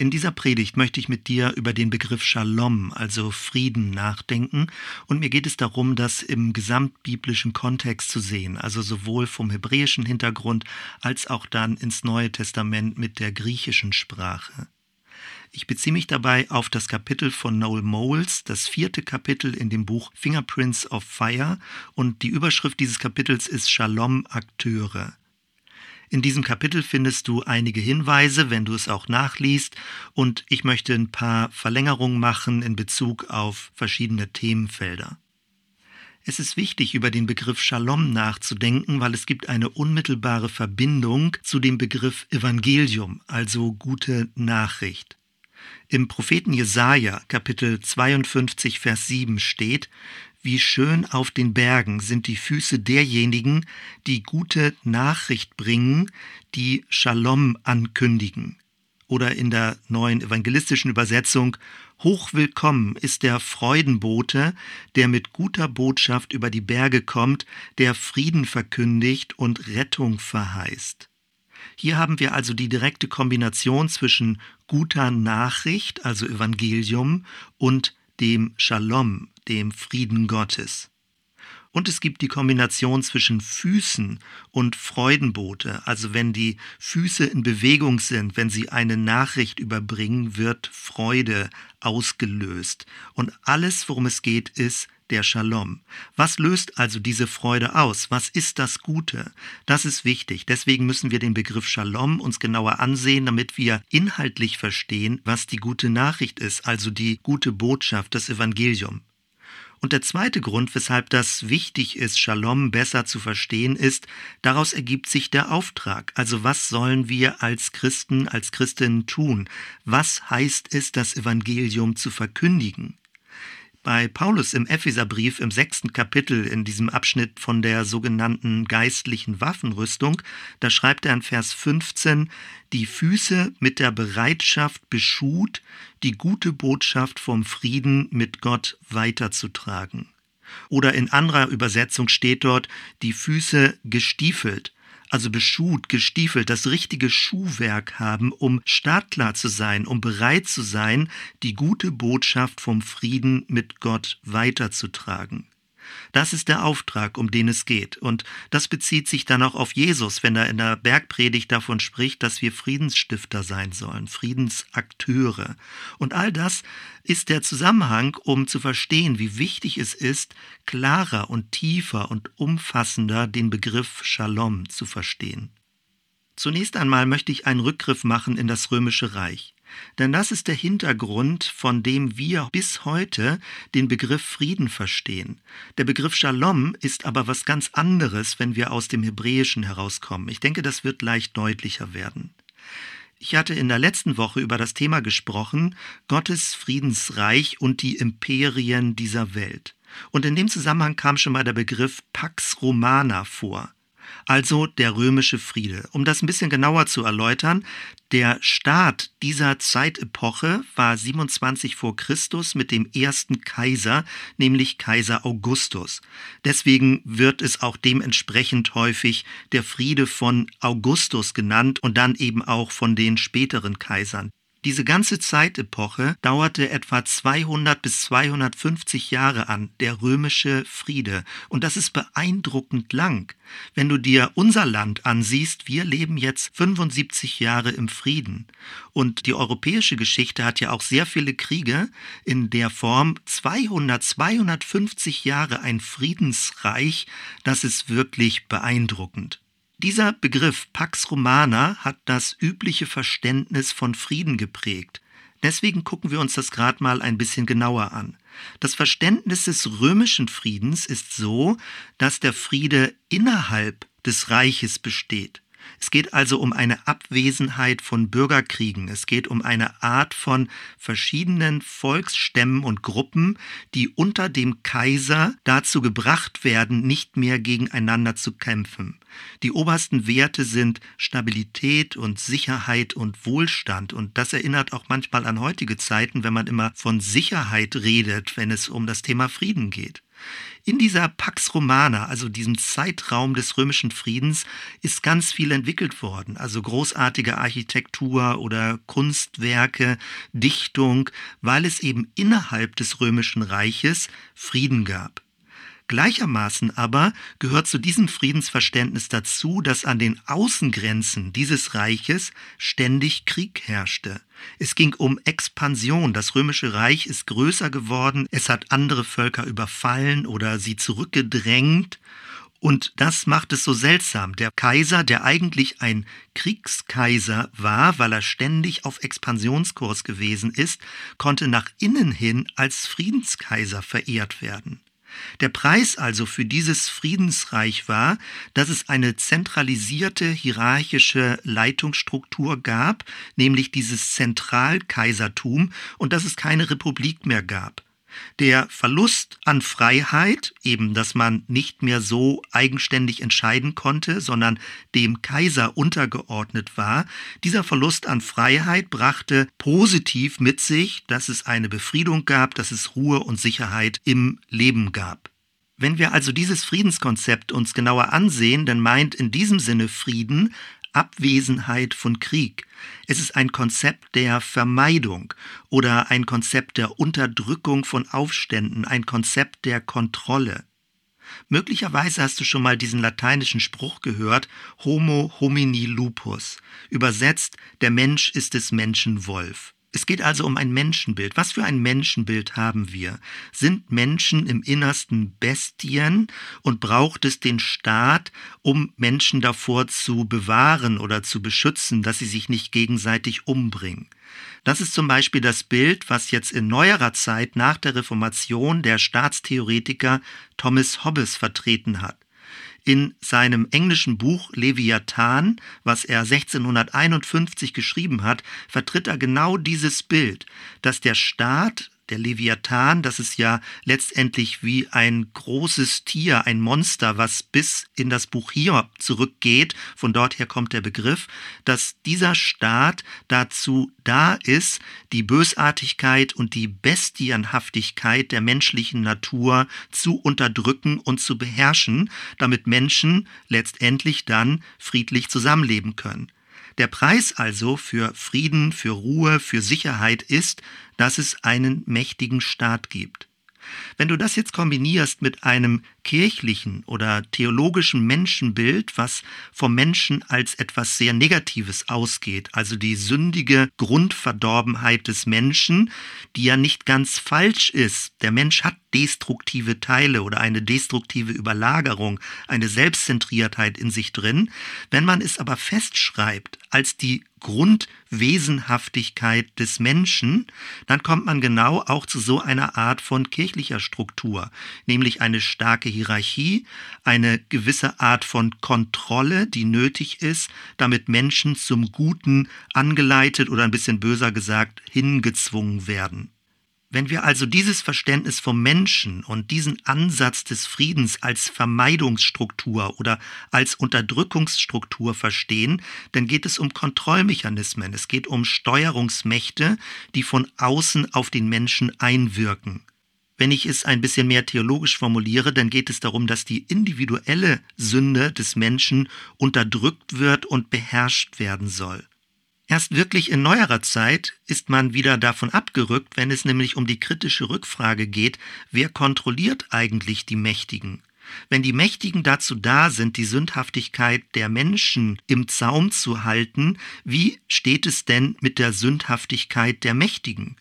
In dieser Predigt möchte ich mit dir über den Begriff Shalom, also Frieden, nachdenken. Und mir geht es darum, das im gesamtbiblischen Kontext zu sehen, also sowohl vom hebräischen Hintergrund als auch dann ins Neue Testament mit der griechischen Sprache. Ich beziehe mich dabei auf das Kapitel von Noel Moles, das vierte Kapitel in dem Buch Fingerprints of Fire, und die Überschrift dieses Kapitels ist Shalom Akteure. In diesem Kapitel findest du einige Hinweise, wenn du es auch nachliest, und ich möchte ein paar Verlängerungen machen in Bezug auf verschiedene Themenfelder. Es ist wichtig, über den Begriff Shalom nachzudenken, weil es gibt eine unmittelbare Verbindung zu dem Begriff Evangelium, also gute Nachricht. Im Propheten Jesaja, Kapitel 52, Vers 7 steht, wie schön auf den Bergen sind die Füße derjenigen, die gute Nachricht bringen, die Shalom ankündigen. Oder in der neuen evangelistischen Übersetzung, Hochwillkommen ist der Freudenbote, der mit guter Botschaft über die Berge kommt, der Frieden verkündigt und Rettung verheißt. Hier haben wir also die direkte Kombination zwischen guter Nachricht, also Evangelium, und dem Shalom, dem Frieden Gottes. Und es gibt die Kombination zwischen Füßen und Freudenbote, also wenn die Füße in Bewegung sind, wenn sie eine Nachricht überbringen, wird Freude ausgelöst. Und alles, worum es geht, ist der Shalom. Was löst also diese Freude aus? Was ist das Gute? Das ist wichtig. Deswegen müssen wir den Begriff Shalom uns genauer ansehen, damit wir inhaltlich verstehen, was die gute Nachricht ist, also die gute Botschaft, das Evangelium. Und der zweite Grund, weshalb das wichtig ist, Shalom besser zu verstehen, ist, daraus ergibt sich der Auftrag. Also was sollen wir als Christen, als Christinnen tun? Was heißt es, das Evangelium zu verkündigen? Bei Paulus im Epheserbrief im sechsten Kapitel in diesem Abschnitt von der sogenannten geistlichen Waffenrüstung, da schreibt er in Vers 15, die Füße mit der Bereitschaft beschut, die gute Botschaft vom Frieden mit Gott weiterzutragen. Oder in anderer Übersetzung steht dort, die Füße gestiefelt, also beschut, gestiefelt, das richtige Schuhwerk haben, um startklar zu sein, um bereit zu sein, die gute Botschaft vom Frieden mit Gott weiterzutragen. Das ist der Auftrag, um den es geht. Und das bezieht sich dann auch auf Jesus, wenn er in der Bergpredigt davon spricht, dass wir Friedensstifter sein sollen, Friedensakteure. Und all das ist der Zusammenhang, um zu verstehen, wie wichtig es ist, klarer und tiefer und umfassender den Begriff Shalom zu verstehen. Zunächst einmal möchte ich einen Rückgriff machen in das römische Reich. Denn das ist der Hintergrund, von dem wir bis heute den Begriff Frieden verstehen. Der Begriff Shalom ist aber was ganz anderes, wenn wir aus dem Hebräischen herauskommen. Ich denke, das wird leicht deutlicher werden. Ich hatte in der letzten Woche über das Thema gesprochen, Gottes Friedensreich und die Imperien dieser Welt. Und in dem Zusammenhang kam schon mal der Begriff Pax Romana vor also der römische Friede. Um das ein bisschen genauer zu erläutern, der Start dieser Zeitepoche war 27 vor Christus mit dem ersten Kaiser, nämlich Kaiser Augustus. Deswegen wird es auch dementsprechend häufig der Friede von Augustus genannt und dann eben auch von den späteren Kaisern. Diese ganze Zeitepoche dauerte etwa 200 bis 250 Jahre an, der römische Friede. Und das ist beeindruckend lang. Wenn du dir unser Land ansiehst, wir leben jetzt 75 Jahre im Frieden. Und die europäische Geschichte hat ja auch sehr viele Kriege in der Form 200, 250 Jahre ein Friedensreich. Das ist wirklich beeindruckend. Dieser Begriff Pax Romana hat das übliche Verständnis von Frieden geprägt. Deswegen gucken wir uns das gerade mal ein bisschen genauer an. Das Verständnis des römischen Friedens ist so, dass der Friede innerhalb des Reiches besteht. Es geht also um eine Abwesenheit von Bürgerkriegen. Es geht um eine Art von verschiedenen Volksstämmen und Gruppen, die unter dem Kaiser dazu gebracht werden, nicht mehr gegeneinander zu kämpfen. Die obersten Werte sind Stabilität und Sicherheit und Wohlstand. Und das erinnert auch manchmal an heutige Zeiten, wenn man immer von Sicherheit redet, wenn es um das Thema Frieden geht. In dieser Pax Romana, also diesem Zeitraum des römischen Friedens, ist ganz viel entwickelt worden. Also großartige Architektur oder Kunstwerke, Dichtung, weil es eben innerhalb des römischen Reiches Frieden gab. Gleichermaßen aber gehört zu diesem Friedensverständnis dazu, dass an den Außengrenzen dieses Reiches ständig Krieg herrschte. Es ging um Expansion. Das römische Reich ist größer geworden, es hat andere Völker überfallen oder sie zurückgedrängt. Und das macht es so seltsam. Der Kaiser, der eigentlich ein Kriegskaiser war, weil er ständig auf Expansionskurs gewesen ist, konnte nach innen hin als Friedenskaiser verehrt werden. Der Preis also für dieses Friedensreich war, dass es eine zentralisierte hierarchische Leitungsstruktur gab, nämlich dieses Zentralkaisertum, und dass es keine Republik mehr gab. Der Verlust an Freiheit, eben dass man nicht mehr so eigenständig entscheiden konnte, sondern dem Kaiser untergeordnet war, dieser Verlust an Freiheit brachte positiv mit sich, dass es eine Befriedung gab, dass es Ruhe und Sicherheit im Leben gab. Wenn wir also dieses Friedenskonzept uns genauer ansehen, dann meint in diesem Sinne Frieden Abwesenheit von Krieg. Es ist ein Konzept der Vermeidung oder ein Konzept der Unterdrückung von Aufständen, ein Konzept der Kontrolle. Möglicherweise hast du schon mal diesen lateinischen Spruch gehört, Homo homini lupus, übersetzt, der Mensch ist des Menschen Wolf. Es geht also um ein Menschenbild. Was für ein Menschenbild haben wir? Sind Menschen im Innersten Bestien und braucht es den Staat, um Menschen davor zu bewahren oder zu beschützen, dass sie sich nicht gegenseitig umbringen? Das ist zum Beispiel das Bild, was jetzt in neuerer Zeit nach der Reformation der Staatstheoretiker Thomas Hobbes vertreten hat in seinem englischen Buch Leviathan, was er 1651 geschrieben hat, vertritt er genau dieses Bild, dass der Staat der Leviathan, das ist ja letztendlich wie ein großes Tier, ein Monster, was bis in das Buch Hiob zurückgeht, von dort her kommt der Begriff, dass dieser Staat dazu da ist, die Bösartigkeit und die Bestienhaftigkeit der menschlichen Natur zu unterdrücken und zu beherrschen, damit Menschen letztendlich dann friedlich zusammenleben können. Der Preis also für Frieden, für Ruhe, für Sicherheit ist, dass es einen mächtigen Staat gibt. Wenn du das jetzt kombinierst mit einem kirchlichen oder theologischen Menschenbild, was vom Menschen als etwas sehr Negatives ausgeht, also die sündige Grundverdorbenheit des Menschen, die ja nicht ganz falsch ist. Der Mensch hat destruktive Teile oder eine destruktive Überlagerung, eine Selbstzentriertheit in sich drin. Wenn man es aber festschreibt als die Grundwesenhaftigkeit des Menschen, dann kommt man genau auch zu so einer Art von kirchlicher Struktur, nämlich eine starke Hierarchie, eine gewisse Art von Kontrolle, die nötig ist, damit Menschen zum Guten angeleitet oder ein bisschen böser gesagt hingezwungen werden. Wenn wir also dieses Verständnis vom Menschen und diesen Ansatz des Friedens als Vermeidungsstruktur oder als Unterdrückungsstruktur verstehen, dann geht es um Kontrollmechanismen, es geht um Steuerungsmächte, die von außen auf den Menschen einwirken. Wenn ich es ein bisschen mehr theologisch formuliere, dann geht es darum, dass die individuelle Sünde des Menschen unterdrückt wird und beherrscht werden soll. Erst wirklich in neuerer Zeit ist man wieder davon abgerückt, wenn es nämlich um die kritische Rückfrage geht, wer kontrolliert eigentlich die Mächtigen? Wenn die Mächtigen dazu da sind, die Sündhaftigkeit der Menschen im Zaum zu halten, wie steht es denn mit der Sündhaftigkeit der Mächtigen?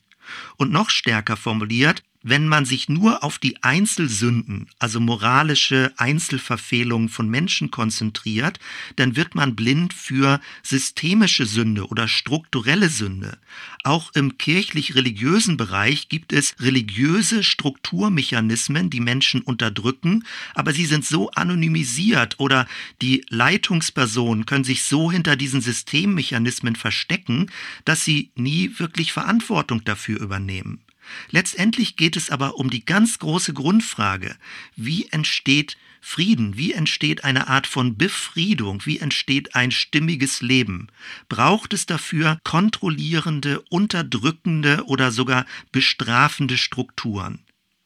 Und noch stärker formuliert, wenn man sich nur auf die Einzelsünden, also moralische Einzelverfehlungen von Menschen konzentriert, dann wird man blind für systemische Sünde oder strukturelle Sünde. Auch im kirchlich-religiösen Bereich gibt es religiöse Strukturmechanismen, die Menschen unterdrücken, aber sie sind so anonymisiert oder die Leitungspersonen können sich so hinter diesen Systemmechanismen verstecken, dass sie nie wirklich Verantwortung dafür übernehmen. Letztendlich geht es aber um die ganz große Grundfrage, wie entsteht Frieden, wie entsteht eine Art von Befriedung, wie entsteht ein stimmiges Leben? Braucht es dafür kontrollierende, unterdrückende oder sogar bestrafende Strukturen?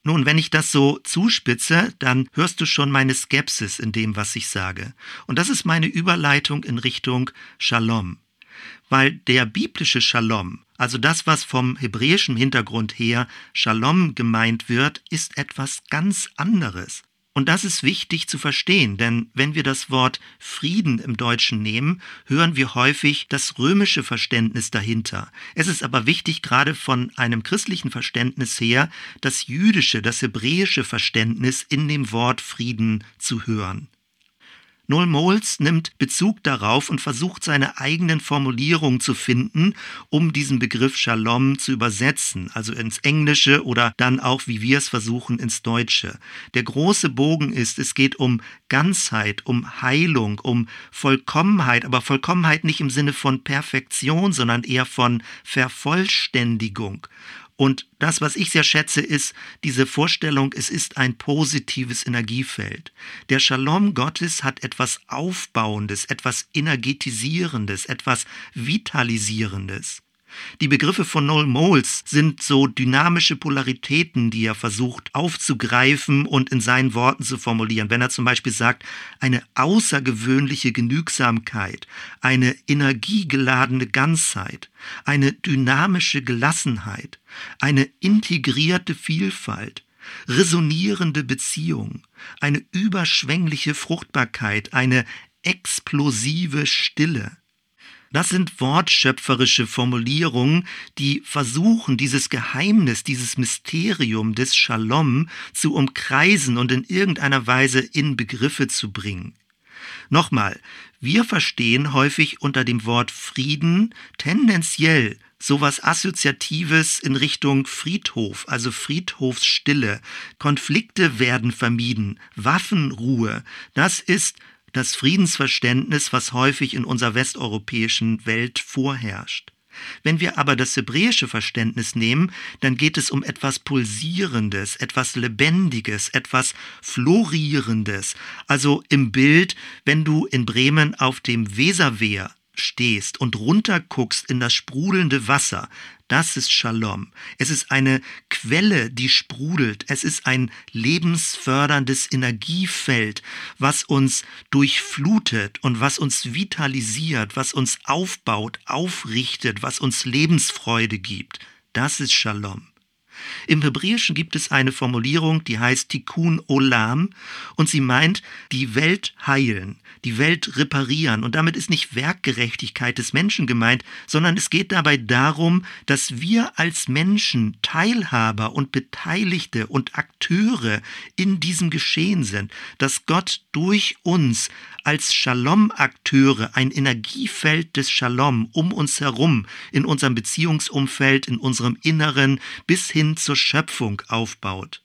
Nun, wenn ich das so zuspitze, dann hörst du schon meine Skepsis in dem, was ich sage. Und das ist meine Überleitung in Richtung Shalom. Weil der biblische Shalom, also das, was vom hebräischen Hintergrund her Shalom gemeint wird, ist etwas ganz anderes. Und das ist wichtig zu verstehen, denn wenn wir das Wort Frieden im Deutschen nehmen, hören wir häufig das römische Verständnis dahinter. Es ist aber wichtig, gerade von einem christlichen Verständnis her, das jüdische, das hebräische Verständnis in dem Wort Frieden zu hören. Noel Moles nimmt Bezug darauf und versucht seine eigenen Formulierungen zu finden, um diesen Begriff Shalom zu übersetzen, also ins Englische oder dann auch, wie wir es versuchen, ins Deutsche. Der große Bogen ist, es geht um Ganzheit, um Heilung, um Vollkommenheit, aber Vollkommenheit nicht im Sinne von Perfektion, sondern eher von Vervollständigung. Und das, was ich sehr schätze, ist diese Vorstellung, es ist ein positives Energiefeld. Der Shalom Gottes hat etwas Aufbauendes, etwas Energetisierendes, etwas Vitalisierendes. Die Begriffe von Noel Moles sind so dynamische Polaritäten, die er versucht aufzugreifen und in seinen Worten zu formulieren. Wenn er zum Beispiel sagt, eine außergewöhnliche Genügsamkeit, eine energiegeladene Ganzheit, eine dynamische Gelassenheit, eine integrierte Vielfalt, resonierende Beziehung, eine überschwängliche Fruchtbarkeit, eine explosive Stille, das sind wortschöpferische Formulierungen, die versuchen, dieses Geheimnis, dieses Mysterium des Shalom zu umkreisen und in irgendeiner Weise in Begriffe zu bringen. Nochmal, wir verstehen häufig unter dem Wort Frieden tendenziell sowas Assoziatives in Richtung Friedhof, also Friedhofsstille. Konflikte werden vermieden, Waffenruhe. Das ist das Friedensverständnis, was häufig in unserer westeuropäischen Welt vorherrscht. Wenn wir aber das hebräische Verständnis nehmen, dann geht es um etwas Pulsierendes, etwas Lebendiges, etwas Florierendes. Also im Bild, wenn du in Bremen auf dem Weserwehr stehst und runterguckst in das sprudelnde Wasser, das ist Shalom. Es ist eine Quelle, die sprudelt. Es ist ein lebensförderndes Energiefeld, was uns durchflutet und was uns vitalisiert, was uns aufbaut, aufrichtet, was uns Lebensfreude gibt. Das ist Shalom. Im Hebräischen gibt es eine Formulierung, die heißt Tikkun Olam und sie meint die Welt heilen, die Welt reparieren. Und damit ist nicht Werkgerechtigkeit des Menschen gemeint, sondern es geht dabei darum, dass wir als Menschen Teilhaber und Beteiligte und Akteure in diesem Geschehen sind, dass Gott durch uns als Shalom-Akteure ein Energiefeld des Shalom um uns herum, in unserem Beziehungsumfeld, in unserem Inneren bis hin zur Schöpfung aufbaut.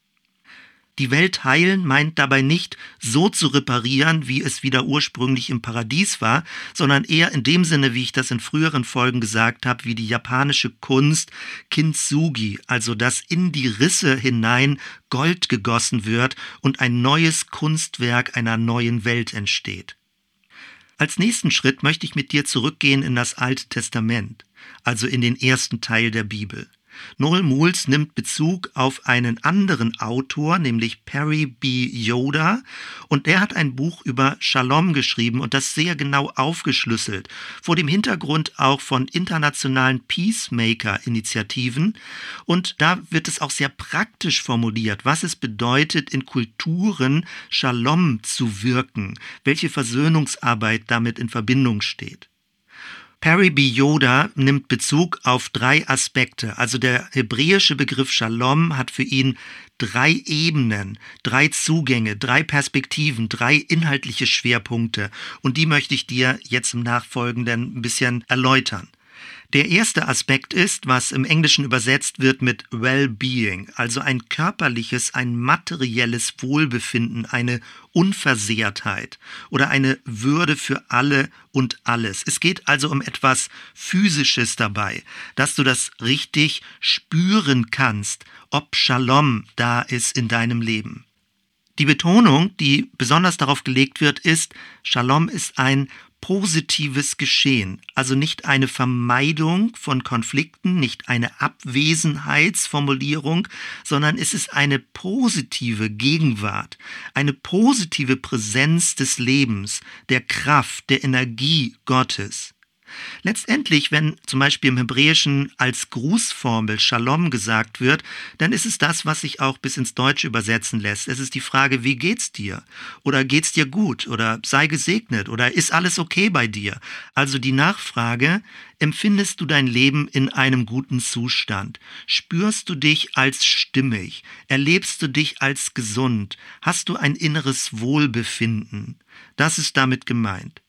Die Welt heilen meint dabei nicht so zu reparieren, wie es wieder ursprünglich im Paradies war, sondern eher in dem Sinne, wie ich das in früheren Folgen gesagt habe, wie die japanische Kunst Kintsugi, also dass in die Risse hinein Gold gegossen wird und ein neues Kunstwerk einer neuen Welt entsteht. Als nächsten Schritt möchte ich mit dir zurückgehen in das Alte Testament, also in den ersten Teil der Bibel. Noel Mools nimmt Bezug auf einen anderen Autor, nämlich Perry B. Yoda, und der hat ein Buch über Shalom geschrieben und das sehr genau aufgeschlüsselt, vor dem Hintergrund auch von internationalen Peacemaker-Initiativen. Und da wird es auch sehr praktisch formuliert, was es bedeutet, in Kulturen Shalom zu wirken, welche Versöhnungsarbeit damit in Verbindung steht. Perry B. Yoda nimmt Bezug auf drei Aspekte. Also der hebräische Begriff Shalom hat für ihn drei Ebenen, drei Zugänge, drei Perspektiven, drei inhaltliche Schwerpunkte. Und die möchte ich dir jetzt im Nachfolgenden ein bisschen erläutern. Der erste Aspekt ist, was im Englischen übersetzt wird mit Well-being, also ein körperliches, ein materielles Wohlbefinden, eine Unversehrtheit oder eine Würde für alle und alles. Es geht also um etwas Physisches dabei, dass du das richtig spüren kannst, ob Shalom da ist in deinem Leben. Die Betonung, die besonders darauf gelegt wird, ist, Shalom ist ein positives Geschehen, also nicht eine Vermeidung von Konflikten, nicht eine Abwesenheitsformulierung, sondern es ist eine positive Gegenwart, eine positive Präsenz des Lebens, der Kraft, der Energie Gottes. Letztendlich, wenn zum Beispiel im Hebräischen als Grußformel Shalom gesagt wird, dann ist es das, was sich auch bis ins Deutsche übersetzen lässt. Es ist die Frage, wie geht's dir? Oder geht's dir gut? Oder sei gesegnet? Oder ist alles okay bei dir? Also die Nachfrage, empfindest du dein Leben in einem guten Zustand? Spürst du dich als stimmig? Erlebst du dich als gesund? Hast du ein inneres Wohlbefinden? Das ist damit gemeint.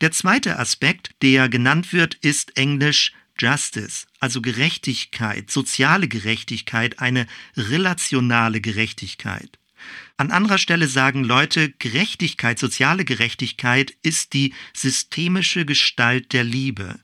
Der zweite Aspekt, der genannt wird, ist Englisch Justice, also Gerechtigkeit, soziale Gerechtigkeit, eine relationale Gerechtigkeit. An anderer Stelle sagen Leute, Gerechtigkeit, soziale Gerechtigkeit ist die systemische Gestalt der Liebe.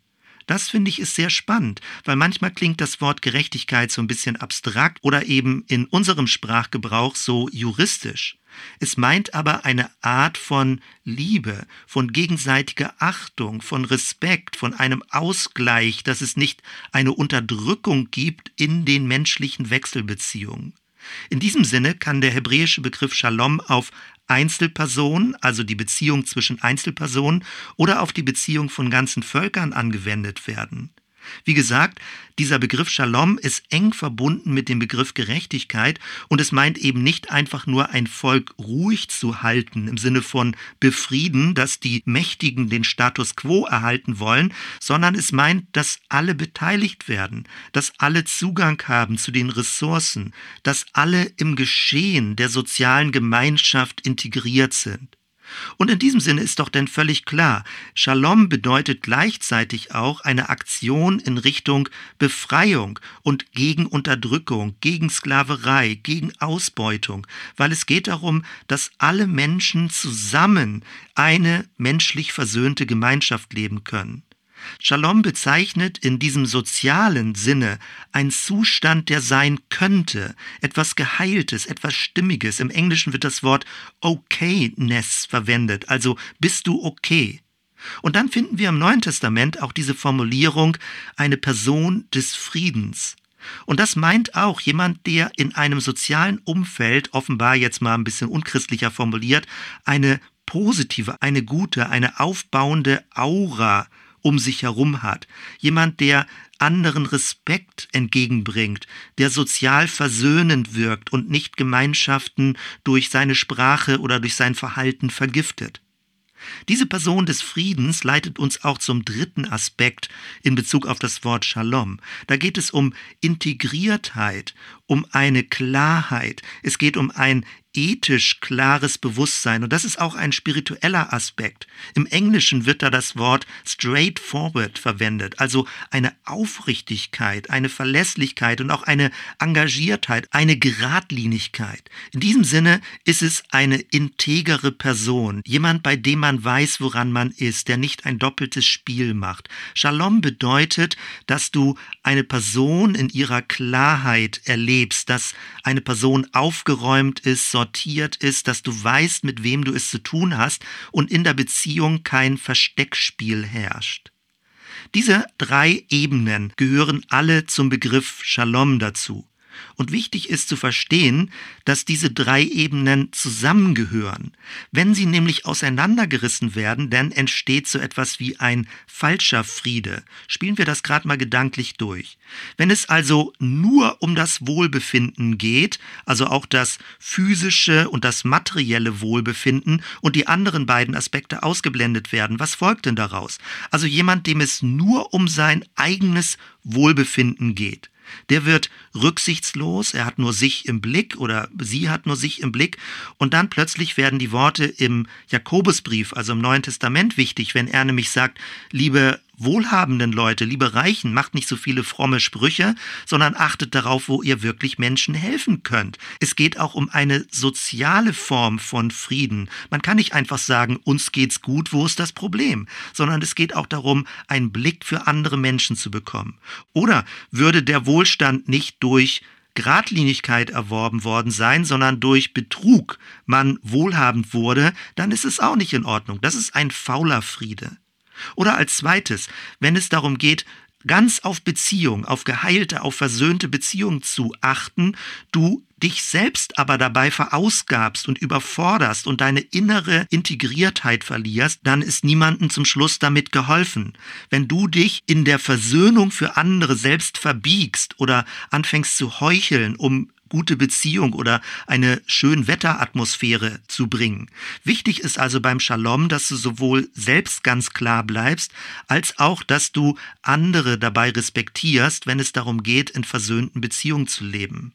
Das finde ich ist sehr spannend, weil manchmal klingt das Wort Gerechtigkeit so ein bisschen abstrakt oder eben in unserem Sprachgebrauch so juristisch. Es meint aber eine Art von Liebe, von gegenseitiger Achtung, von Respekt, von einem Ausgleich, dass es nicht eine Unterdrückung gibt in den menschlichen Wechselbeziehungen. In diesem Sinne kann der hebräische Begriff Shalom auf Einzelpersonen, also die Beziehung zwischen Einzelpersonen, oder auf die Beziehung von ganzen Völkern angewendet werden. Wie gesagt, dieser Begriff Shalom ist eng verbunden mit dem Begriff Gerechtigkeit und es meint eben nicht einfach nur ein Volk ruhig zu halten im Sinne von befrieden, dass die Mächtigen den Status quo erhalten wollen, sondern es meint, dass alle beteiligt werden, dass alle Zugang haben zu den Ressourcen, dass alle im Geschehen der sozialen Gemeinschaft integriert sind. Und in diesem Sinne ist doch denn völlig klar, Shalom bedeutet gleichzeitig auch eine Aktion in Richtung Befreiung und gegen Unterdrückung, gegen Sklaverei, gegen Ausbeutung, weil es geht darum, dass alle Menschen zusammen eine menschlich versöhnte Gemeinschaft leben können. Shalom bezeichnet in diesem sozialen Sinne einen Zustand, der sein könnte, etwas Geheiltes, etwas Stimmiges. Im Englischen wird das Wort Okayness verwendet, also bist du okay. Und dann finden wir im Neuen Testament auch diese Formulierung eine Person des Friedens. Und das meint auch jemand, der in einem sozialen Umfeld, offenbar jetzt mal ein bisschen unchristlicher formuliert, eine positive, eine gute, eine aufbauende Aura um sich herum hat. Jemand, der anderen Respekt entgegenbringt, der sozial versöhnend wirkt und nicht Gemeinschaften durch seine Sprache oder durch sein Verhalten vergiftet. Diese Person des Friedens leitet uns auch zum dritten Aspekt in Bezug auf das Wort Shalom. Da geht es um Integriertheit, um eine Klarheit, es geht um ein ethisch klares Bewusstsein. Und das ist auch ein spiritueller Aspekt. Im Englischen wird da das Wort straightforward verwendet, also eine Aufrichtigkeit, eine Verlässlichkeit und auch eine Engagiertheit, eine Geradlinigkeit. In diesem Sinne ist es eine integere Person, jemand, bei dem man weiß, woran man ist, der nicht ein doppeltes Spiel macht. Shalom bedeutet, dass du eine Person in ihrer Klarheit erlebst, dass eine Person aufgeräumt ist, sortiert ist, dass du weißt, mit wem du es zu tun hast und in der Beziehung kein Versteckspiel herrscht. Diese drei Ebenen gehören alle zum Begriff Shalom dazu. Und wichtig ist zu verstehen, dass diese drei Ebenen zusammengehören. Wenn sie nämlich auseinandergerissen werden, dann entsteht so etwas wie ein falscher Friede. Spielen wir das gerade mal gedanklich durch. Wenn es also nur um das Wohlbefinden geht, also auch das physische und das materielle Wohlbefinden und die anderen beiden Aspekte ausgeblendet werden, was folgt denn daraus? Also jemand, dem es nur um sein eigenes Wohlbefinden geht der wird rücksichtslos, er hat nur sich im Blick oder sie hat nur sich im Blick. Und dann plötzlich werden die Worte im Jakobusbrief, also im Neuen Testament wichtig, wenn er nämlich sagt, liebe wohlhabenden Leute, liebe Reichen, macht nicht so viele fromme Sprüche, sondern achtet darauf, wo ihr wirklich Menschen helfen könnt. Es geht auch um eine soziale Form von Frieden. Man kann nicht einfach sagen, uns geht's gut, wo ist das Problem, sondern es geht auch darum, einen Blick für andere Menschen zu bekommen. Oder würde der Wohlstand nicht durch Gradlinigkeit erworben worden sein, sondern durch Betrug man wohlhabend wurde, dann ist es auch nicht in Ordnung. Das ist ein fauler Friede. Oder als zweites, wenn es darum geht, ganz auf Beziehung, auf geheilte, auf versöhnte Beziehung zu achten, du dich selbst aber dabei verausgabst und überforderst und deine innere Integriertheit verlierst, dann ist niemandem zum Schluss damit geholfen. Wenn du dich in der Versöhnung für andere selbst verbiegst oder anfängst zu heucheln, um gute Beziehung oder eine schön Wetteratmosphäre zu bringen. Wichtig ist also beim Shalom, dass du sowohl selbst ganz klar bleibst, als auch, dass du andere dabei respektierst, wenn es darum geht, in versöhnten Beziehungen zu leben.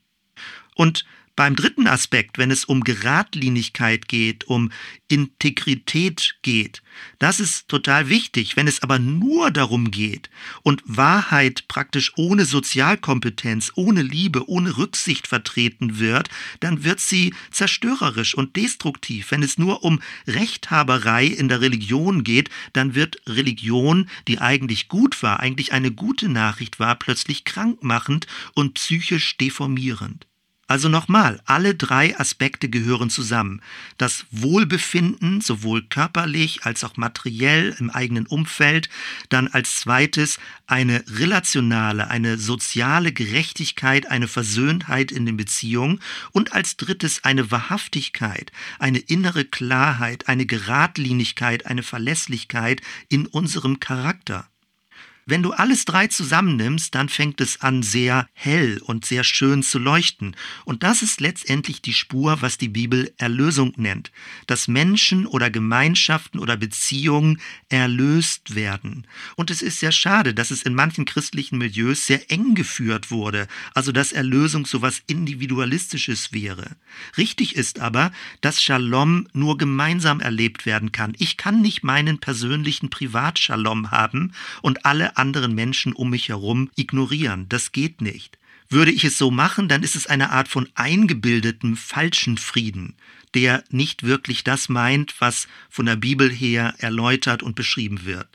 Und beim dritten Aspekt, wenn es um Geradlinigkeit geht, um Integrität geht, das ist total wichtig. Wenn es aber nur darum geht und Wahrheit praktisch ohne Sozialkompetenz, ohne Liebe, ohne Rücksicht vertreten wird, dann wird sie zerstörerisch und destruktiv. Wenn es nur um Rechthaberei in der Religion geht, dann wird Religion, die eigentlich gut war, eigentlich eine gute Nachricht war, plötzlich krankmachend und psychisch deformierend. Also nochmal, alle drei Aspekte gehören zusammen. Das Wohlbefinden, sowohl körperlich als auch materiell im eigenen Umfeld, dann als zweites eine relationale, eine soziale Gerechtigkeit, eine Versöhntheit in den Beziehungen und als drittes eine Wahrhaftigkeit, eine innere Klarheit, eine Geradlinigkeit, eine Verlässlichkeit in unserem Charakter. Wenn du alles drei zusammennimmst, dann fängt es an sehr hell und sehr schön zu leuchten. Und das ist letztendlich die Spur, was die Bibel Erlösung nennt. Dass Menschen oder Gemeinschaften oder Beziehungen erlöst werden. Und es ist sehr schade, dass es in manchen christlichen Milieus sehr eng geführt wurde. Also dass Erlösung so was Individualistisches wäre. Richtig ist aber, dass Shalom nur gemeinsam erlebt werden kann. Ich kann nicht meinen persönlichen Privatshalom haben und alle anderen Menschen um mich herum ignorieren. Das geht nicht. Würde ich es so machen, dann ist es eine Art von eingebildetem falschen Frieden, der nicht wirklich das meint, was von der Bibel her erläutert und beschrieben wird.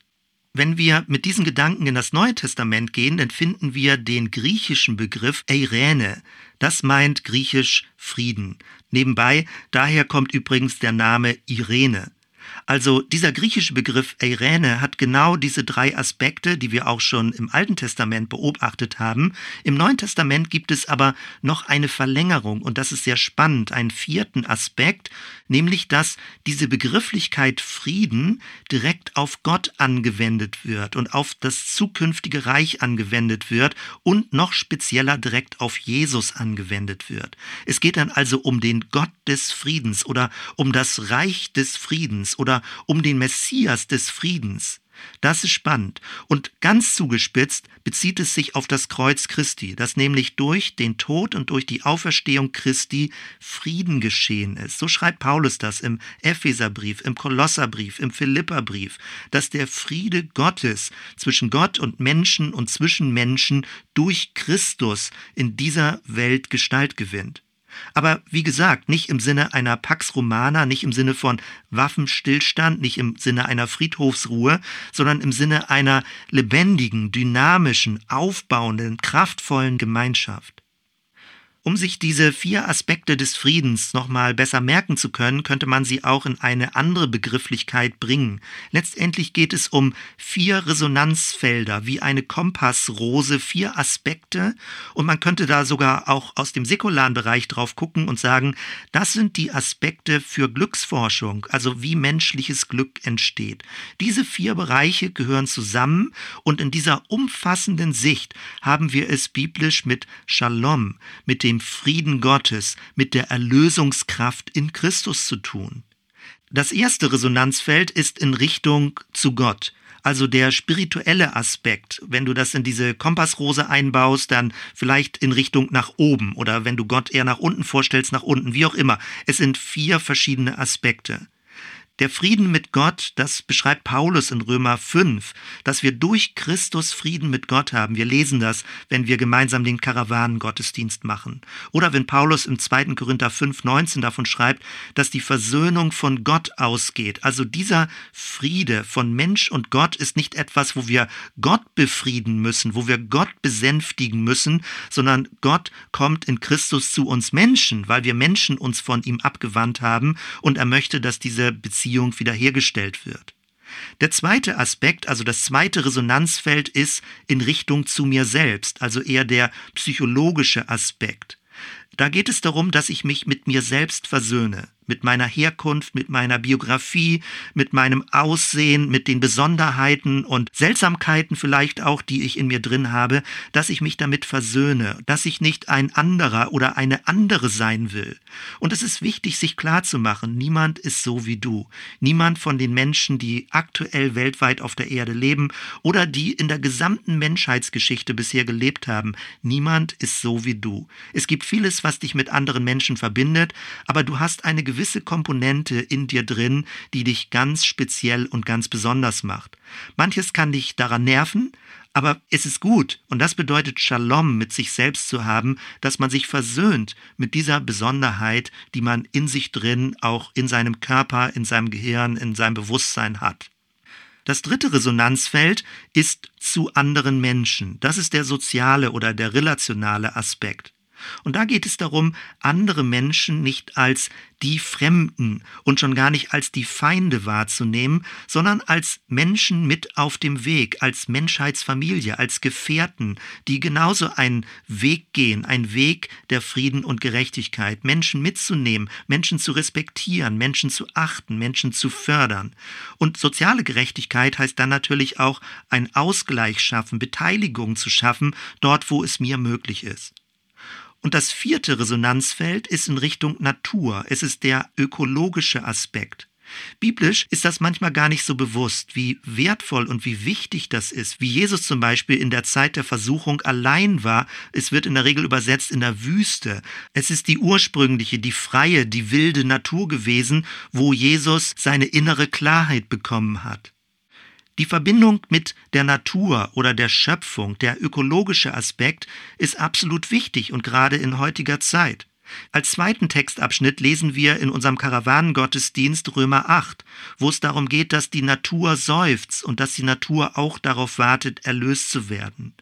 Wenn wir mit diesen Gedanken in das Neue Testament gehen, dann finden wir den griechischen Begriff Eirene. Das meint griechisch Frieden. Nebenbei, daher kommt übrigens der Name Irene. Also dieser griechische Begriff Eirene hat genau diese drei Aspekte, die wir auch schon im Alten Testament beobachtet haben. Im Neuen Testament gibt es aber noch eine Verlängerung und das ist sehr spannend, einen vierten Aspekt, nämlich dass diese Begrifflichkeit Frieden direkt auf Gott angewendet wird und auf das zukünftige Reich angewendet wird und noch spezieller direkt auf Jesus angewendet wird. Es geht dann also um den Gott des Friedens oder um das Reich des Friedens oder um den Messias des Friedens. Das ist spannend. Und ganz zugespitzt bezieht es sich auf das Kreuz Christi, dass nämlich durch den Tod und durch die Auferstehung Christi Frieden geschehen ist. So schreibt Paulus das im Epheserbrief, im Kolosserbrief, im Philipperbrief, dass der Friede Gottes zwischen Gott und Menschen und zwischen Menschen durch Christus in dieser Welt Gestalt gewinnt. Aber wie gesagt, nicht im Sinne einer Pax Romana, nicht im Sinne von Waffenstillstand, nicht im Sinne einer Friedhofsruhe, sondern im Sinne einer lebendigen, dynamischen, aufbauenden, kraftvollen Gemeinschaft. Um sich diese vier Aspekte des Friedens nochmal besser merken zu können, könnte man sie auch in eine andere Begrifflichkeit bringen. Letztendlich geht es um vier Resonanzfelder, wie eine Kompassrose, vier Aspekte. Und man könnte da sogar auch aus dem säkularen Bereich drauf gucken und sagen, das sind die Aspekte für Glücksforschung, also wie menschliches Glück entsteht. Diese vier Bereiche gehören zusammen und in dieser umfassenden Sicht haben wir es biblisch mit Shalom, mit dem dem Frieden Gottes, mit der Erlösungskraft in Christus zu tun. Das erste Resonanzfeld ist in Richtung zu Gott. Also der spirituelle Aspekt, wenn du das in diese Kompassrose einbaust, dann vielleicht in Richtung nach oben oder wenn du Gott eher nach unten vorstellst, nach unten, wie auch immer. Es sind vier verschiedene Aspekte. Der Frieden mit Gott, das beschreibt Paulus in Römer 5, dass wir durch Christus Frieden mit Gott haben. Wir lesen das, wenn wir gemeinsam den Karawanengottesdienst machen. Oder wenn Paulus im 2. Korinther 5, 19 davon schreibt, dass die Versöhnung von Gott ausgeht. Also dieser Friede von Mensch und Gott ist nicht etwas, wo wir Gott befrieden müssen, wo wir Gott besänftigen müssen, sondern Gott kommt in Christus zu uns Menschen, weil wir Menschen uns von ihm abgewandt haben und er möchte, dass diese Beziehung Beziehung wiederhergestellt wird. Der zweite Aspekt, also das zweite Resonanzfeld ist in Richtung zu mir selbst, also eher der psychologische Aspekt. Da geht es darum, dass ich mich mit mir selbst versöhne mit meiner Herkunft, mit meiner Biografie, mit meinem Aussehen, mit den Besonderheiten und Seltsamkeiten vielleicht auch, die ich in mir drin habe, dass ich mich damit versöhne, dass ich nicht ein anderer oder eine andere sein will. Und es ist wichtig, sich klarzumachen, niemand ist so wie du. Niemand von den Menschen, die aktuell weltweit auf der Erde leben oder die in der gesamten Menschheitsgeschichte bisher gelebt haben, niemand ist so wie du. Es gibt vieles, was dich mit anderen Menschen verbindet, aber du hast eine gewisse gewisse Komponente in dir drin, die dich ganz speziell und ganz besonders macht. Manches kann dich daran nerven, aber es ist gut und das bedeutet Shalom mit sich selbst zu haben, dass man sich versöhnt mit dieser Besonderheit, die man in sich drin, auch in seinem Körper, in seinem Gehirn, in seinem Bewusstsein hat. Das dritte Resonanzfeld ist zu anderen Menschen. Das ist der soziale oder der relationale Aspekt. Und da geht es darum, andere Menschen nicht als die Fremden und schon gar nicht als die Feinde wahrzunehmen, sondern als Menschen mit auf dem Weg, als Menschheitsfamilie, als Gefährten, die genauso einen Weg gehen, einen Weg der Frieden und Gerechtigkeit, Menschen mitzunehmen, Menschen zu respektieren, Menschen zu achten, Menschen zu fördern. Und soziale Gerechtigkeit heißt dann natürlich auch einen Ausgleich schaffen, Beteiligung zu schaffen, dort wo es mir möglich ist. Und das vierte Resonanzfeld ist in Richtung Natur. Es ist der ökologische Aspekt. Biblisch ist das manchmal gar nicht so bewusst, wie wertvoll und wie wichtig das ist. Wie Jesus zum Beispiel in der Zeit der Versuchung allein war. Es wird in der Regel übersetzt in der Wüste. Es ist die ursprüngliche, die freie, die wilde Natur gewesen, wo Jesus seine innere Klarheit bekommen hat. Die Verbindung mit der Natur oder der Schöpfung, der ökologische Aspekt, ist absolut wichtig und gerade in heutiger Zeit. Als zweiten Textabschnitt lesen wir in unserem Karawanengottesdienst Römer 8, wo es darum geht, dass die Natur seufzt und dass die Natur auch darauf wartet, erlöst zu werden.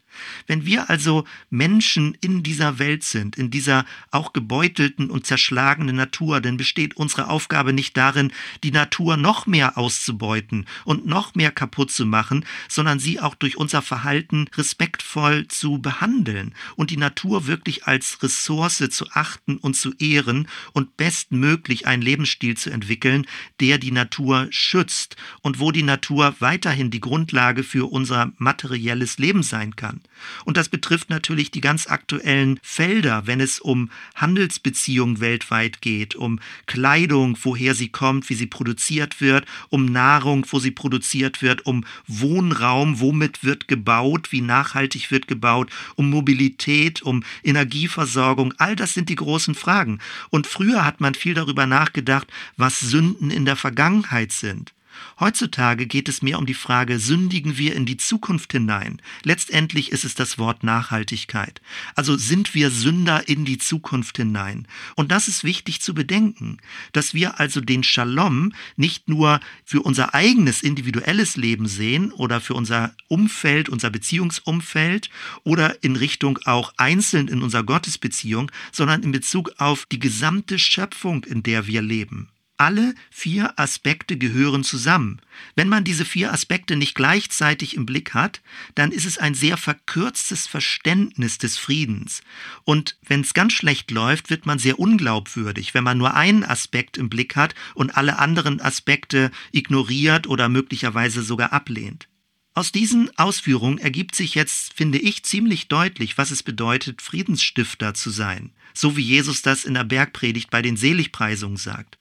Wenn wir also Menschen in dieser Welt sind, in dieser auch gebeutelten und zerschlagenen Natur, dann besteht unsere Aufgabe nicht darin, die Natur noch mehr auszubeuten und noch mehr kaputt zu machen, sondern sie auch durch unser Verhalten respektvoll zu behandeln und die Natur wirklich als Ressource zu achten und zu ehren und bestmöglich einen Lebensstil zu entwickeln, der die Natur schützt und wo die Natur weiterhin die Grundlage für unser materielles Leben sein kann. Und das betrifft natürlich die ganz aktuellen Felder, wenn es um Handelsbeziehungen weltweit geht, um Kleidung, woher sie kommt, wie sie produziert wird, um Nahrung, wo sie produziert wird, um Wohnraum, womit wird gebaut, wie nachhaltig wird gebaut, um Mobilität, um Energieversorgung. All das sind die großen Fragen. Und früher hat man viel darüber nachgedacht, was Sünden in der Vergangenheit sind. Heutzutage geht es mehr um die Frage, sündigen wir in die Zukunft hinein? Letztendlich ist es das Wort Nachhaltigkeit. Also sind wir Sünder in die Zukunft hinein? Und das ist wichtig zu bedenken, dass wir also den Shalom nicht nur für unser eigenes individuelles Leben sehen oder für unser Umfeld, unser Beziehungsumfeld oder in Richtung auch einzeln in unserer Gottesbeziehung, sondern in Bezug auf die gesamte Schöpfung, in der wir leben. Alle vier Aspekte gehören zusammen. Wenn man diese vier Aspekte nicht gleichzeitig im Blick hat, dann ist es ein sehr verkürztes Verständnis des Friedens. Und wenn es ganz schlecht läuft, wird man sehr unglaubwürdig, wenn man nur einen Aspekt im Blick hat und alle anderen Aspekte ignoriert oder möglicherweise sogar ablehnt. Aus diesen Ausführungen ergibt sich jetzt, finde ich, ziemlich deutlich, was es bedeutet, Friedensstifter zu sein, so wie Jesus das in der Bergpredigt bei den Seligpreisungen sagt.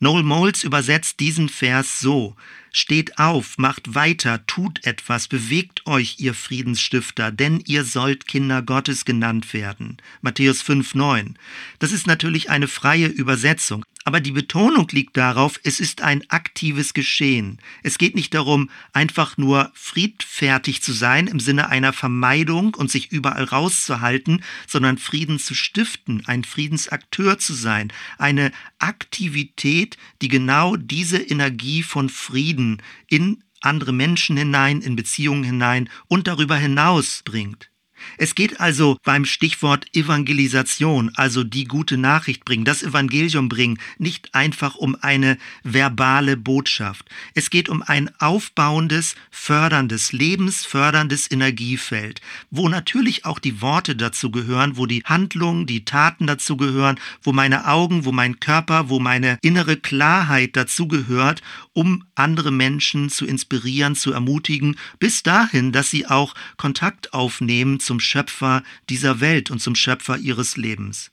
Noel Moles übersetzt diesen Vers so: Steht auf, macht weiter, tut etwas, bewegt euch, ihr Friedensstifter, denn ihr sollt Kinder Gottes genannt werden. Matthäus 5,9. Das ist natürlich eine freie Übersetzung, aber die Betonung liegt darauf, es ist ein aktives Geschehen. Es geht nicht darum, einfach nur friedfertig zu sein im Sinne einer Vermeidung und sich überall rauszuhalten, sondern Frieden zu stiften, ein Friedensakteur zu sein, eine Aktivität, die genau diese Energie von Frieden in andere Menschen hinein, in Beziehungen hinein und darüber hinaus bringt. Es geht also beim Stichwort Evangelisation, also die gute Nachricht bringen, das Evangelium bringen, nicht einfach um eine verbale Botschaft. Es geht um ein aufbauendes, förderndes, lebensförderndes Energiefeld, wo natürlich auch die Worte dazu gehören, wo die Handlungen, die Taten dazu gehören, wo meine Augen, wo mein Körper, wo meine innere Klarheit dazu gehört, um andere Menschen zu inspirieren, zu ermutigen, bis dahin, dass sie auch Kontakt aufnehmen zum Schöpfer dieser Welt und zum Schöpfer ihres Lebens.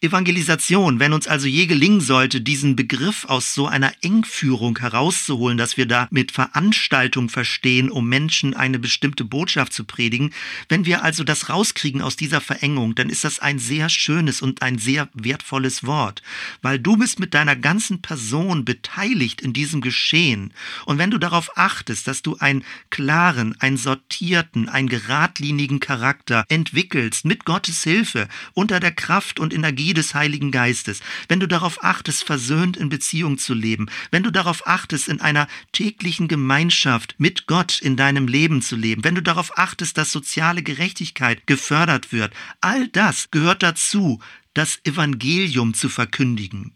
Evangelisation, wenn uns also je gelingen sollte, diesen Begriff aus so einer Engführung herauszuholen, dass wir da mit Veranstaltung verstehen, um Menschen eine bestimmte Botschaft zu predigen, wenn wir also das rauskriegen aus dieser Verengung, dann ist das ein sehr schönes und ein sehr wertvolles Wort, weil du bist mit deiner ganzen Person beteiligt in diesem Geschehen. Und wenn du darauf achtest, dass du einen klaren, einen sortierten, einen geradlinigen Charakter entwickelst mit Gottes Hilfe unter der Kraft und in der Energie des Heiligen Geistes, wenn du darauf achtest, versöhnt in Beziehung zu leben, wenn du darauf achtest, in einer täglichen Gemeinschaft mit Gott in deinem Leben zu leben, wenn du darauf achtest, dass soziale Gerechtigkeit gefördert wird, all das gehört dazu, das Evangelium zu verkündigen.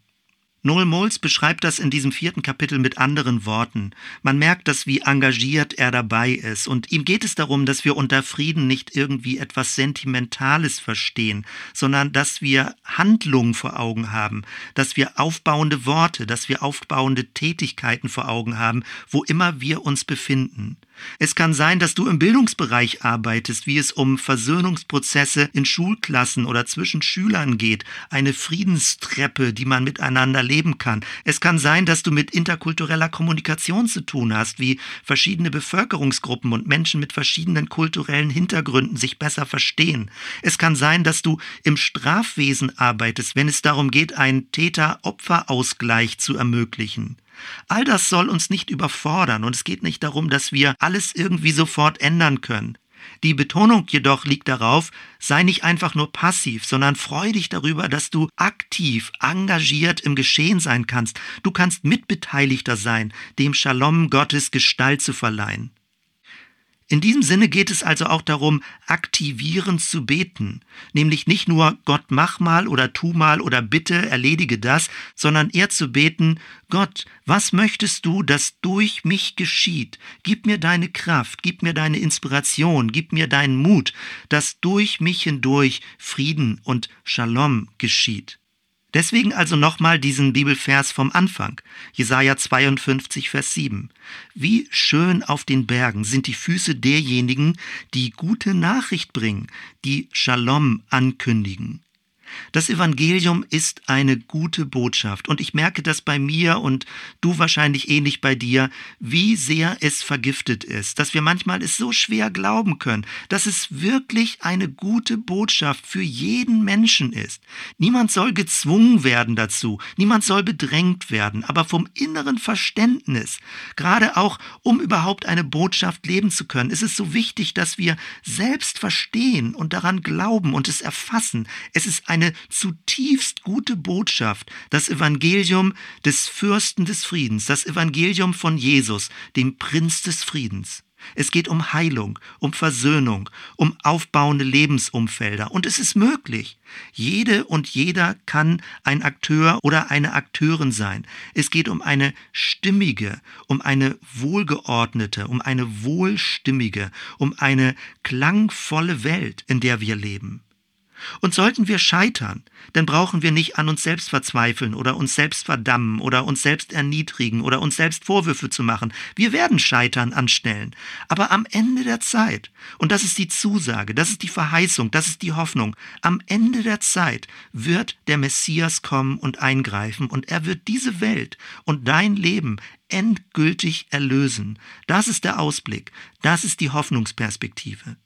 Noel Moles beschreibt das in diesem vierten Kapitel mit anderen Worten. Man merkt das, wie engagiert er dabei ist. Und ihm geht es darum, dass wir unter Frieden nicht irgendwie etwas Sentimentales verstehen, sondern dass wir Handlungen vor Augen haben, dass wir aufbauende Worte, dass wir aufbauende Tätigkeiten vor Augen haben, wo immer wir uns befinden. Es kann sein, dass du im Bildungsbereich arbeitest, wie es um Versöhnungsprozesse in Schulklassen oder zwischen Schülern geht, eine Friedenstreppe, die man miteinander leben kann. Es kann sein, dass du mit interkultureller Kommunikation zu tun hast, wie verschiedene Bevölkerungsgruppen und Menschen mit verschiedenen kulturellen Hintergründen sich besser verstehen. Es kann sein, dass du im Strafwesen arbeitest, wenn es darum geht, einen Täter-Opfer-Ausgleich zu ermöglichen. All das soll uns nicht überfordern und es geht nicht darum, dass wir alles irgendwie sofort ändern können. Die Betonung jedoch liegt darauf, sei nicht einfach nur passiv, sondern freu dich darüber, dass du aktiv, engagiert im Geschehen sein kannst. Du kannst Mitbeteiligter sein, dem Shalom Gottes Gestalt zu verleihen. In diesem Sinne geht es also auch darum, aktivierend zu beten, nämlich nicht nur Gott mach mal oder tu mal oder bitte erledige das, sondern eher zu beten, Gott, was möchtest du, dass durch mich geschieht? Gib mir deine Kraft, gib mir deine Inspiration, gib mir deinen Mut, dass durch mich hindurch Frieden und Shalom geschieht. Deswegen also nochmal diesen Bibelvers vom Anfang, Jesaja 52, Vers 7. Wie schön auf den Bergen sind die Füße derjenigen, die gute Nachricht bringen, die Shalom ankündigen. Das Evangelium ist eine gute Botschaft und ich merke das bei mir und du wahrscheinlich ähnlich bei dir, wie sehr es vergiftet ist, dass wir manchmal es so schwer glauben können, dass es wirklich eine gute Botschaft für jeden Menschen ist. Niemand soll gezwungen werden dazu, niemand soll bedrängt werden, aber vom inneren Verständnis, gerade auch um überhaupt eine Botschaft leben zu können, ist es so wichtig, dass wir selbst verstehen und daran glauben und es erfassen. Es ist eine zutiefst gute Botschaft, das Evangelium des Fürsten des Friedens, das Evangelium von Jesus, dem Prinz des Friedens. Es geht um Heilung, um Versöhnung, um aufbauende Lebensumfelder. Und es ist möglich. Jede und jeder kann ein Akteur oder eine Akteurin sein. Es geht um eine stimmige, um eine wohlgeordnete, um eine wohlstimmige, um eine klangvolle Welt, in der wir leben. Und sollten wir scheitern, dann brauchen wir nicht an uns selbst verzweifeln oder uns selbst verdammen oder uns selbst erniedrigen oder uns selbst Vorwürfe zu machen. Wir werden scheitern an Stellen. Aber am Ende der Zeit, und das ist die Zusage, das ist die Verheißung, das ist die Hoffnung, am Ende der Zeit wird der Messias kommen und eingreifen und er wird diese Welt und dein Leben endgültig erlösen. Das ist der Ausblick, das ist die Hoffnungsperspektive.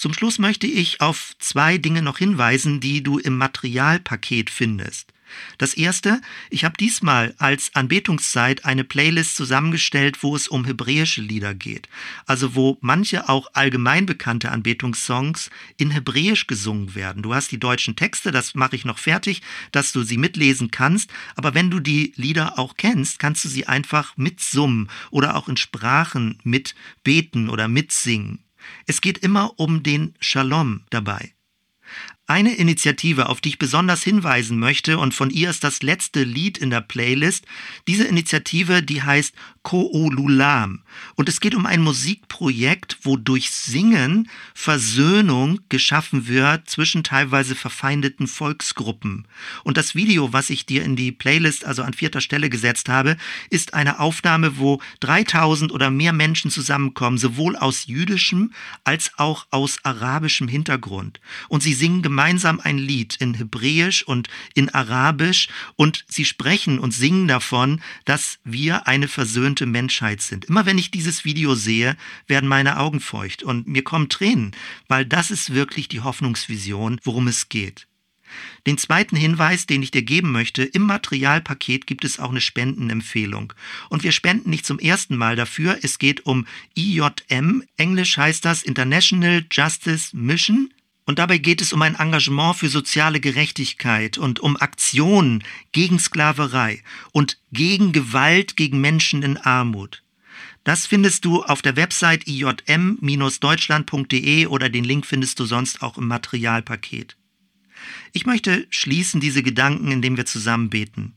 Zum Schluss möchte ich auf zwei Dinge noch hinweisen, die du im Materialpaket findest. Das erste, ich habe diesmal als Anbetungszeit eine Playlist zusammengestellt, wo es um hebräische Lieder geht. Also wo manche auch allgemein bekannte Anbetungssongs in Hebräisch gesungen werden. Du hast die deutschen Texte, das mache ich noch fertig, dass du sie mitlesen kannst. Aber wenn du die Lieder auch kennst, kannst du sie einfach mitsummen oder auch in Sprachen mitbeten oder mitsingen. Es geht immer um den Shalom dabei. Eine Initiative, auf die ich besonders hinweisen möchte, und von ihr ist das letzte Lied in der Playlist. Diese Initiative, die heißt Koolulam. Und es geht um ein Musikprojekt, wo durch Singen Versöhnung geschaffen wird zwischen teilweise verfeindeten Volksgruppen. Und das Video, was ich dir in die Playlist, also an vierter Stelle gesetzt habe, ist eine Aufnahme, wo 3000 oder mehr Menschen zusammenkommen, sowohl aus jüdischem als auch aus arabischem Hintergrund. Und sie singen gemeinsam ein Lied in Hebräisch und in Arabisch und sie sprechen und singen davon, dass wir eine versöhnte Menschheit sind. Immer wenn ich dieses Video sehe, werden meine Augen feucht und mir kommen Tränen, weil das ist wirklich die Hoffnungsvision, worum es geht. Den zweiten Hinweis, den ich dir geben möchte, im Materialpaket gibt es auch eine Spendenempfehlung. Und wir spenden nicht zum ersten Mal dafür. Es geht um IJM, englisch heißt das International Justice Mission. Und dabei geht es um ein Engagement für soziale Gerechtigkeit und um Aktionen gegen Sklaverei und gegen Gewalt gegen Menschen in Armut. Das findest du auf der Website ijm-deutschland.de oder den Link findest du sonst auch im Materialpaket. Ich möchte schließen diese Gedanken, indem wir zusammen beten.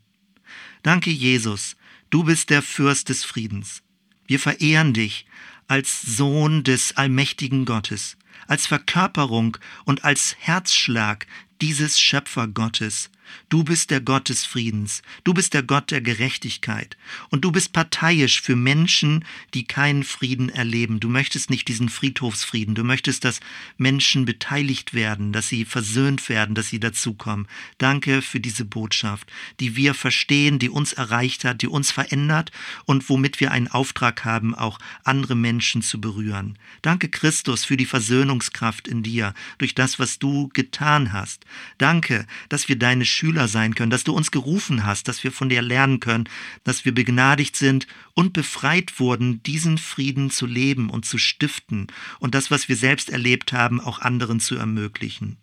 Danke, Jesus, du bist der Fürst des Friedens. Wir verehren dich als Sohn des allmächtigen Gottes als Verkörperung und als Herzschlag dieses Schöpfergottes. Du bist der Gott des Friedens, du bist der Gott der Gerechtigkeit und du bist parteiisch für Menschen, die keinen Frieden erleben. Du möchtest nicht diesen Friedhofsfrieden, du möchtest, dass Menschen beteiligt werden, dass sie versöhnt werden, dass sie dazukommen. Danke für diese Botschaft, die wir verstehen, die uns erreicht hat, die uns verändert und womit wir einen Auftrag haben, auch andere Menschen zu berühren. Danke Christus für die Versöhnungskraft in dir, durch das, was du getan hast. Danke, dass wir deine Schüler sein können, dass du uns gerufen hast, dass wir von dir lernen können, dass wir begnadigt sind und befreit wurden, diesen Frieden zu leben und zu stiften und das, was wir selbst erlebt haben, auch anderen zu ermöglichen.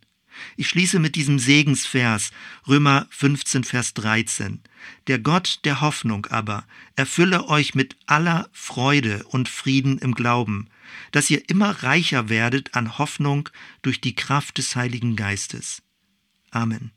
Ich schließe mit diesem Segensvers, Römer 15, Vers 13. Der Gott der Hoffnung aber erfülle euch mit aller Freude und Frieden im Glauben, dass ihr immer reicher werdet an Hoffnung durch die Kraft des Heiligen Geistes. Amen.